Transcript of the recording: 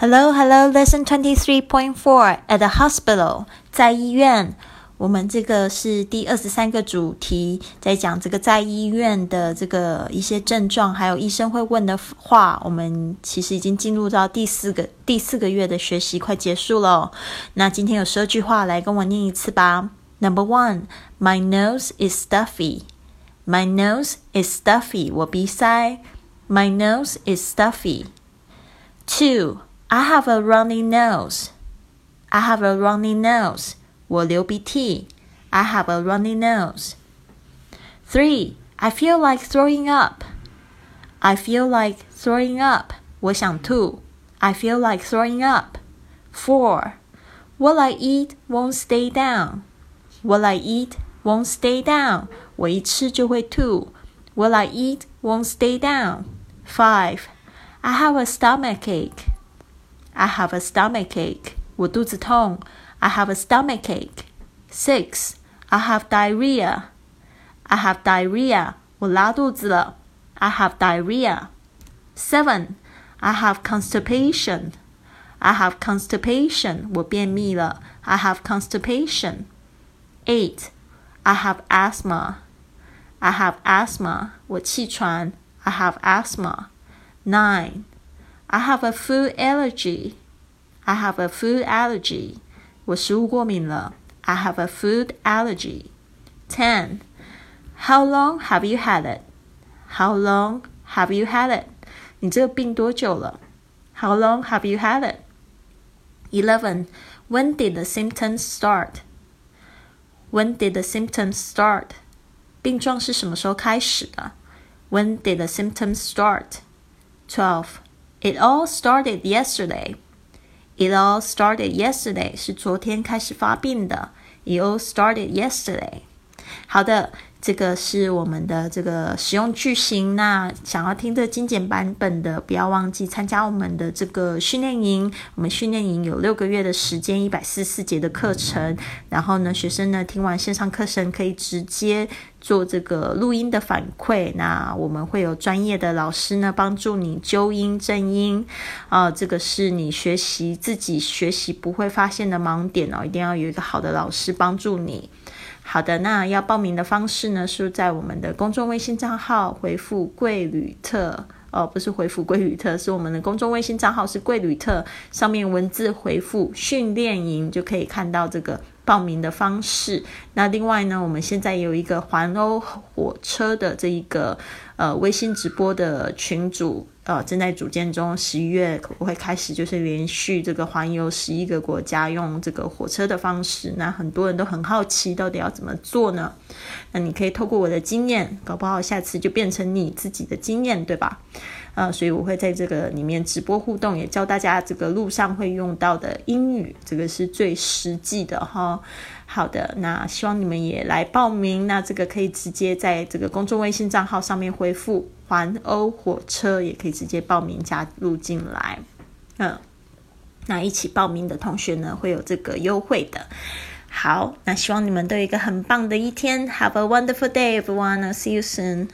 Hello, hello. Lesson twenty three point four at the hospital，在医院。我们这个是第二十三个主题，在讲这个在医院的这个一些症状，还有医生会问的话。我们其实已经进入到第四个第四个月的学习，快结束了。那今天有十二句话，来跟我念一次吧。Number one, my nose is stuffy. My nose is stuffy. 我鼻塞。My nose is stuffy. Two, I have a runny nose. I have a runny nose. 我流鼻涕。I have a runny nose. Three, I feel like throwing up. I feel like throwing up. 我想吐。I feel like throwing up. Four, what I eat won't stay down. What I eat won't stay down. 我一吃就会吐。What I eat won't stay down. Five, I have a stomachache. I have a stomachache. 我肚子痛。I have a stomachache. Six, I have diarrhea. I have diarrhea. 我拉肚子了。I have diarrhea. Seven, I have constipation. I have constipation. 我便秘了。I have constipation. Eight, I have asthma. I have asthma. 我气喘。I have asthma. Nine, I have a food allergy. I have a food allergy. 我食物过敏了。I have a food allergy. Ten, How long have you had it? How long have you had it? 你这个病多久了？How long have you had it? Eleven, When did the symptoms start? When did the symptoms start? 病状是什么时候开始的？When did the symptoms start? Twelve, It all started yesterday. It all started yesterday 是昨天开始发病的。It all started yesterday. 好的。 这个是我们的这个使用句型。那想要听这精简版本的，不要忘记参加我们的这个训练营。我们训练营有六个月的时间，一百四十四节的课程。然后呢，学生呢听完线上课程可以直接做这个录音的反馈。那我们会有专业的老师呢帮助你纠音正音。啊，这个是你学习自己学习不会发现的盲点哦，一定要有一个好的老师帮助你。好的，那要报名的方式呢，是在我们的公众微信账号回复“贵旅特”哦，不是回复“贵旅特”，是我们的公众微信账号是“贵旅特”，上面文字回复“训练营”就可以看到这个报名的方式。那另外呢，我们现在有一个环欧火车的这一个呃微信直播的群组。呃，正在组建中。十一月可不会开始，就是连续这个环游十一个国家，用这个火车的方式。那很多人都很好奇，到底要怎么做呢？那你可以透过我的经验，搞不好下次就变成你自己的经验，对吧？呃，所以我会在这个里面直播互动，也教大家这个路上会用到的英语，这个是最实际的哈。好的，那希望你们也来报名。那这个可以直接在这个公众微信账号上面回复“环欧火车”，也可以直接报名加入进来。嗯，那一起报名的同学呢，会有这个优惠的。好，那希望你们都有一个很棒的一天。Have a wonderful day, everyone. See you soon.